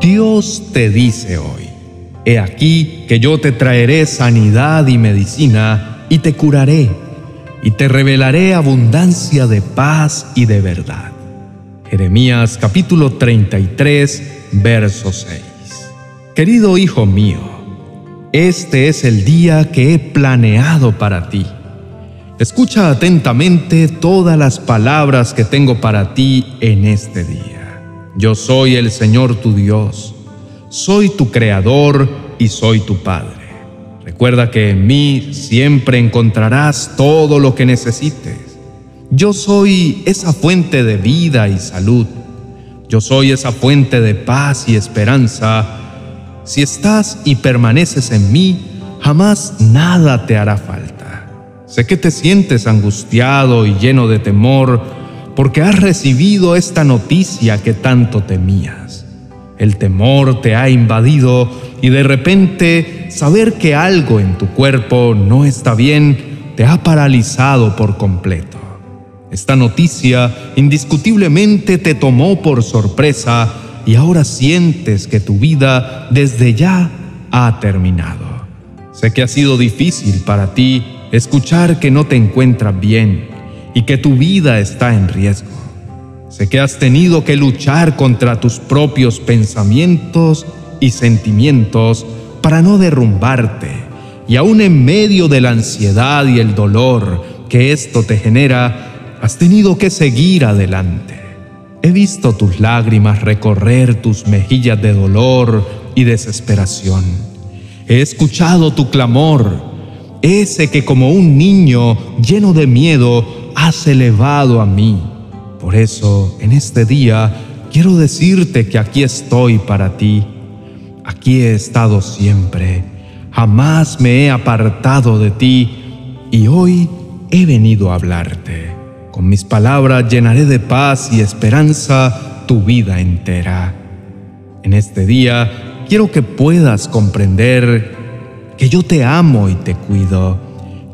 Dios te dice hoy, He aquí que yo te traeré sanidad y medicina, y te curaré, y te revelaré abundancia de paz y de verdad. Jeremías capítulo 33, verso 6. Querido hijo mío, este es el día que he planeado para ti. Escucha atentamente todas las palabras que tengo para ti en este día. Yo soy el Señor tu Dios, soy tu Creador y soy tu Padre. Recuerda que en mí siempre encontrarás todo lo que necesites. Yo soy esa fuente de vida y salud. Yo soy esa fuente de paz y esperanza. Si estás y permaneces en mí, jamás nada te hará falta. Sé que te sientes angustiado y lleno de temor porque has recibido esta noticia que tanto temías. El temor te ha invadido y de repente saber que algo en tu cuerpo no está bien te ha paralizado por completo. Esta noticia indiscutiblemente te tomó por sorpresa y ahora sientes que tu vida desde ya ha terminado. Sé que ha sido difícil para ti escuchar que no te encuentras bien y que tu vida está en riesgo. Sé que has tenido que luchar contra tus propios pensamientos y sentimientos para no derrumbarte, y aún en medio de la ansiedad y el dolor que esto te genera, has tenido que seguir adelante. He visto tus lágrimas recorrer tus mejillas de dolor y desesperación. He escuchado tu clamor, ese que como un niño lleno de miedo has elevado a mí. Por eso, en este día, quiero decirte que aquí estoy para ti. Aquí he estado siempre. Jamás me he apartado de ti y hoy he venido a hablarte. Con mis palabras llenaré de paz y esperanza tu vida entera. En este día quiero que puedas comprender que yo te amo y te cuido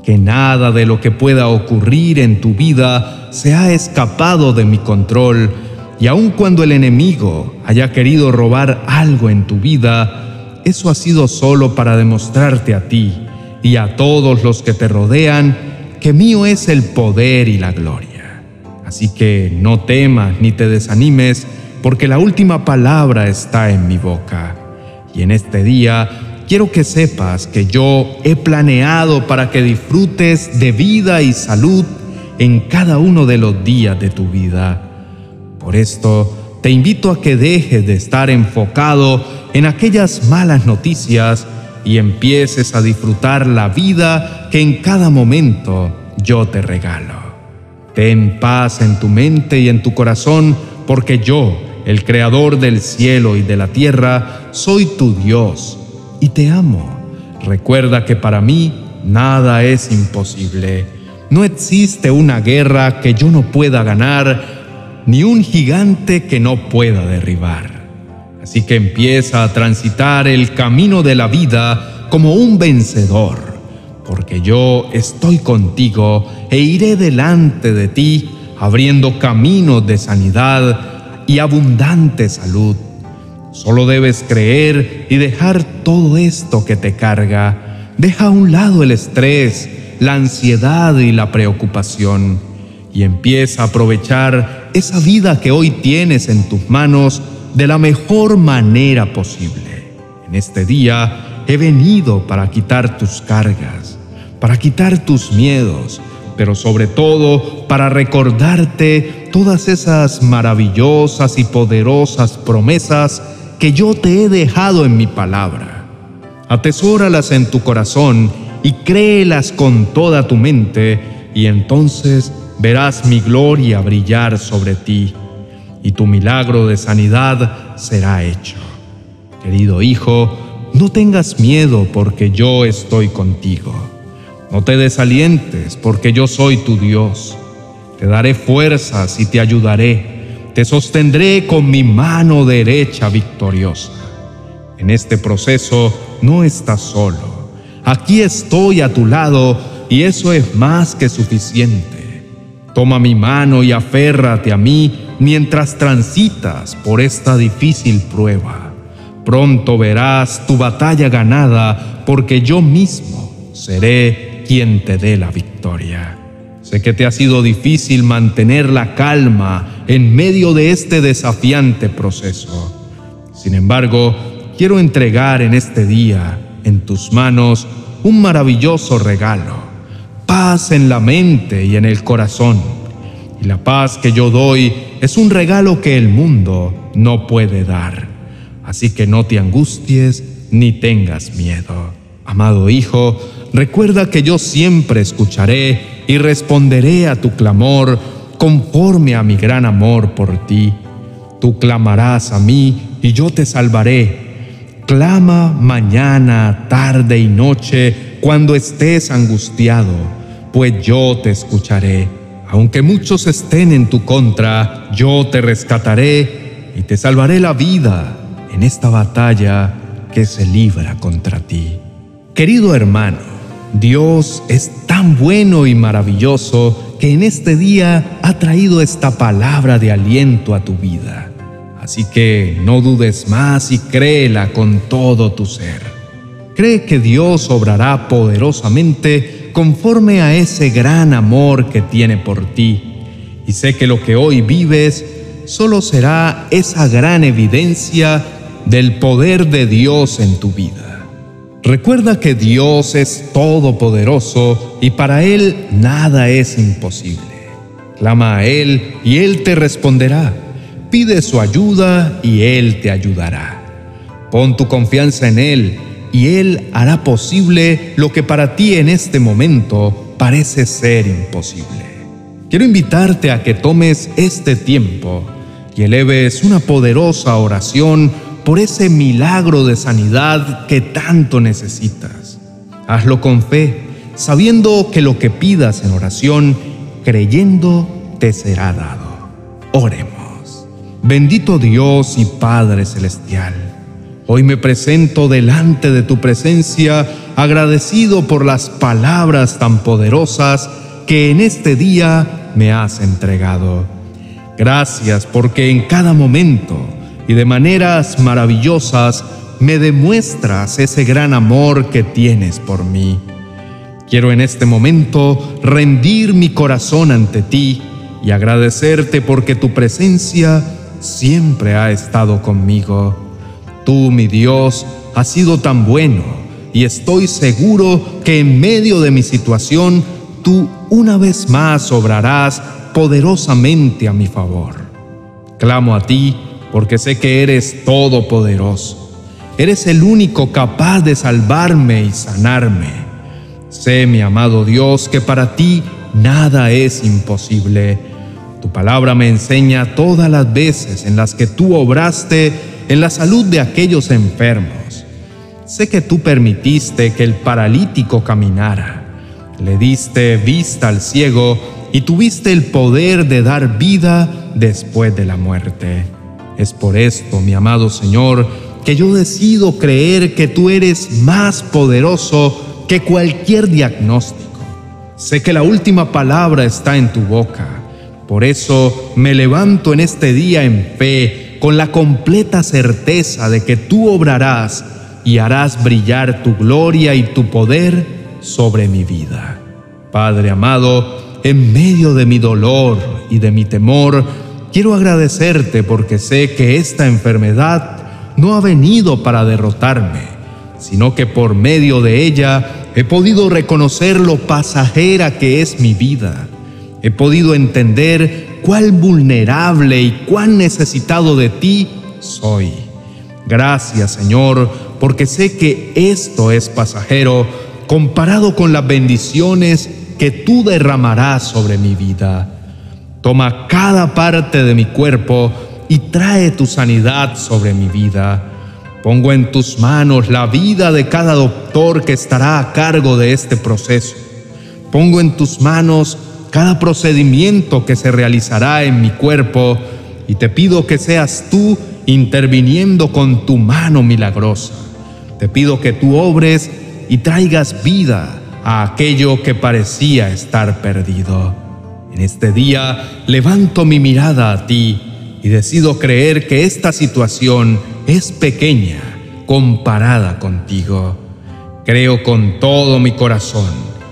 que nada de lo que pueda ocurrir en tu vida se ha escapado de mi control, y aun cuando el enemigo haya querido robar algo en tu vida, eso ha sido solo para demostrarte a ti y a todos los que te rodean que mío es el poder y la gloria. Así que no temas ni te desanimes, porque la última palabra está en mi boca. Y en este día quiero que sepas que yo he planeado para que disfrutes de vida y salud en cada uno de los días de tu vida. Por esto, te invito a que dejes de estar enfocado en aquellas malas noticias y empieces a disfrutar la vida que en cada momento yo te regalo. Ten paz en tu mente y en tu corazón, porque yo, el Creador del cielo y de la tierra, soy tu Dios y te amo. Recuerda que para mí nada es imposible. No existe una guerra que yo no pueda ganar, ni un gigante que no pueda derribar. Así que empieza a transitar el camino de la vida como un vencedor, porque yo estoy contigo e iré delante de ti, abriendo caminos de sanidad y abundante salud Solo debes creer y dejar todo esto que te carga. Deja a un lado el estrés, la ansiedad y la preocupación y empieza a aprovechar esa vida que hoy tienes en tus manos de la mejor manera posible. En este día he venido para quitar tus cargas, para quitar tus miedos, pero sobre todo para recordarte todas esas maravillosas y poderosas promesas que yo te he dejado en mi palabra. Atesóralas en tu corazón y créelas con toda tu mente, y entonces verás mi gloria brillar sobre ti, y tu milagro de sanidad será hecho. Querido hijo, no tengas miedo porque yo estoy contigo. No te desalientes porque yo soy tu Dios. Te daré fuerzas y te ayudaré te sostendré con mi mano derecha victoriosa. En este proceso no estás solo. Aquí estoy a tu lado y eso es más que suficiente. Toma mi mano y aférrate a mí mientras transitas por esta difícil prueba. Pronto verás tu batalla ganada, porque yo mismo seré quien te dé la victoria. Sé que te ha sido difícil mantener la calma en medio de este desafiante proceso. Sin embargo, quiero entregar en este día en tus manos un maravilloso regalo, paz en la mente y en el corazón. Y la paz que yo doy es un regalo que el mundo no puede dar. Así que no te angusties ni tengas miedo. Amado Hijo, recuerda que yo siempre escucharé y responderé a tu clamor conforme a mi gran amor por ti. Tú clamarás a mí y yo te salvaré. Clama mañana, tarde y noche cuando estés angustiado, pues yo te escucharé. Aunque muchos estén en tu contra, yo te rescataré y te salvaré la vida en esta batalla que se libra contra ti. Querido hermano, Dios es tan bueno y maravilloso que en este día ha traído esta palabra de aliento a tu vida. Así que no dudes más y créela con todo tu ser. Cree que Dios obrará poderosamente conforme a ese gran amor que tiene por ti. Y sé que lo que hoy vives solo será esa gran evidencia del poder de Dios en tu vida. Recuerda que Dios es todopoderoso y para Él nada es imposible. Clama a Él y Él te responderá. Pide su ayuda y Él te ayudará. Pon tu confianza en Él y Él hará posible lo que para ti en este momento parece ser imposible. Quiero invitarte a que tomes este tiempo y eleves una poderosa oración por ese milagro de sanidad que tanto necesitas. Hazlo con fe, sabiendo que lo que pidas en oración, creyendo, te será dado. Oremos. Bendito Dios y Padre Celestial, hoy me presento delante de tu presencia agradecido por las palabras tan poderosas que en este día me has entregado. Gracias porque en cada momento y de maneras maravillosas me demuestras ese gran amor que tienes por mí. Quiero en este momento rendir mi corazón ante ti y agradecerte porque tu presencia siempre ha estado conmigo. Tú, mi Dios, has sido tan bueno y estoy seguro que en medio de mi situación tú una vez más obrarás poderosamente a mi favor. Clamo a ti porque sé que eres todopoderoso. Eres el único capaz de salvarme y sanarme. Sé, mi amado Dios, que para ti nada es imposible. Tu palabra me enseña todas las veces en las que tú obraste en la salud de aquellos enfermos. Sé que tú permitiste que el paralítico caminara. Le diste vista al ciego y tuviste el poder de dar vida después de la muerte. Es por esto, mi amado Señor, que yo decido creer que tú eres más poderoso que cualquier diagnóstico. Sé que la última palabra está en tu boca. Por eso me levanto en este día en fe, con la completa certeza de que tú obrarás y harás brillar tu gloria y tu poder sobre mi vida. Padre amado, en medio de mi dolor y de mi temor, Quiero agradecerte porque sé que esta enfermedad no ha venido para derrotarme, sino que por medio de ella he podido reconocer lo pasajera que es mi vida. He podido entender cuán vulnerable y cuán necesitado de ti soy. Gracias Señor, porque sé que esto es pasajero comparado con las bendiciones que tú derramarás sobre mi vida. Toma cada parte de mi cuerpo y trae tu sanidad sobre mi vida. Pongo en tus manos la vida de cada doctor que estará a cargo de este proceso. Pongo en tus manos cada procedimiento que se realizará en mi cuerpo y te pido que seas tú interviniendo con tu mano milagrosa. Te pido que tú obres y traigas vida a aquello que parecía estar perdido. En este día levanto mi mirada a ti y decido creer que esta situación es pequeña comparada contigo. Creo con todo mi corazón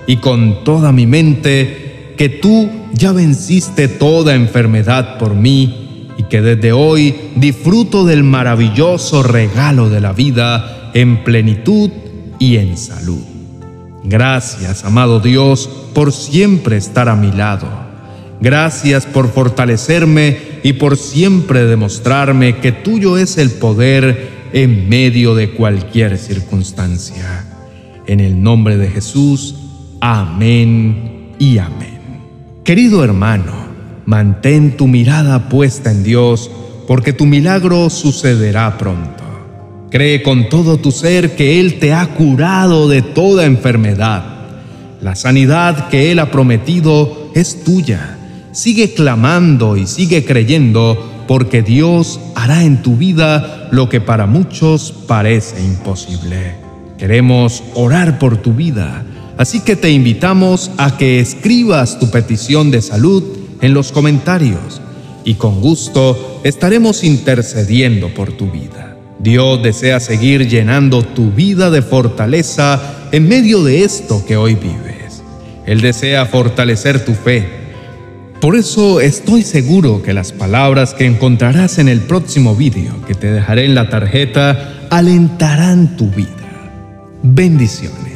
y con toda mi mente que tú ya venciste toda enfermedad por mí y que desde hoy disfruto del maravilloso regalo de la vida en plenitud y en salud. Gracias, amado Dios, por siempre estar a mi lado. Gracias por fortalecerme y por siempre demostrarme que tuyo es el poder en medio de cualquier circunstancia. En el nombre de Jesús, amén y amén. Querido hermano, mantén tu mirada puesta en Dios, porque tu milagro sucederá pronto. Cree con todo tu ser que Él te ha curado de toda enfermedad. La sanidad que Él ha prometido es tuya. Sigue clamando y sigue creyendo porque Dios hará en tu vida lo que para muchos parece imposible. Queremos orar por tu vida, así que te invitamos a que escribas tu petición de salud en los comentarios y con gusto estaremos intercediendo por tu vida. Dios desea seguir llenando tu vida de fortaleza en medio de esto que hoy vives. Él desea fortalecer tu fe por eso estoy seguro que las palabras que encontrarás en el próximo vídeo que te dejaré en la tarjeta alentarán tu vida. Bendiciones.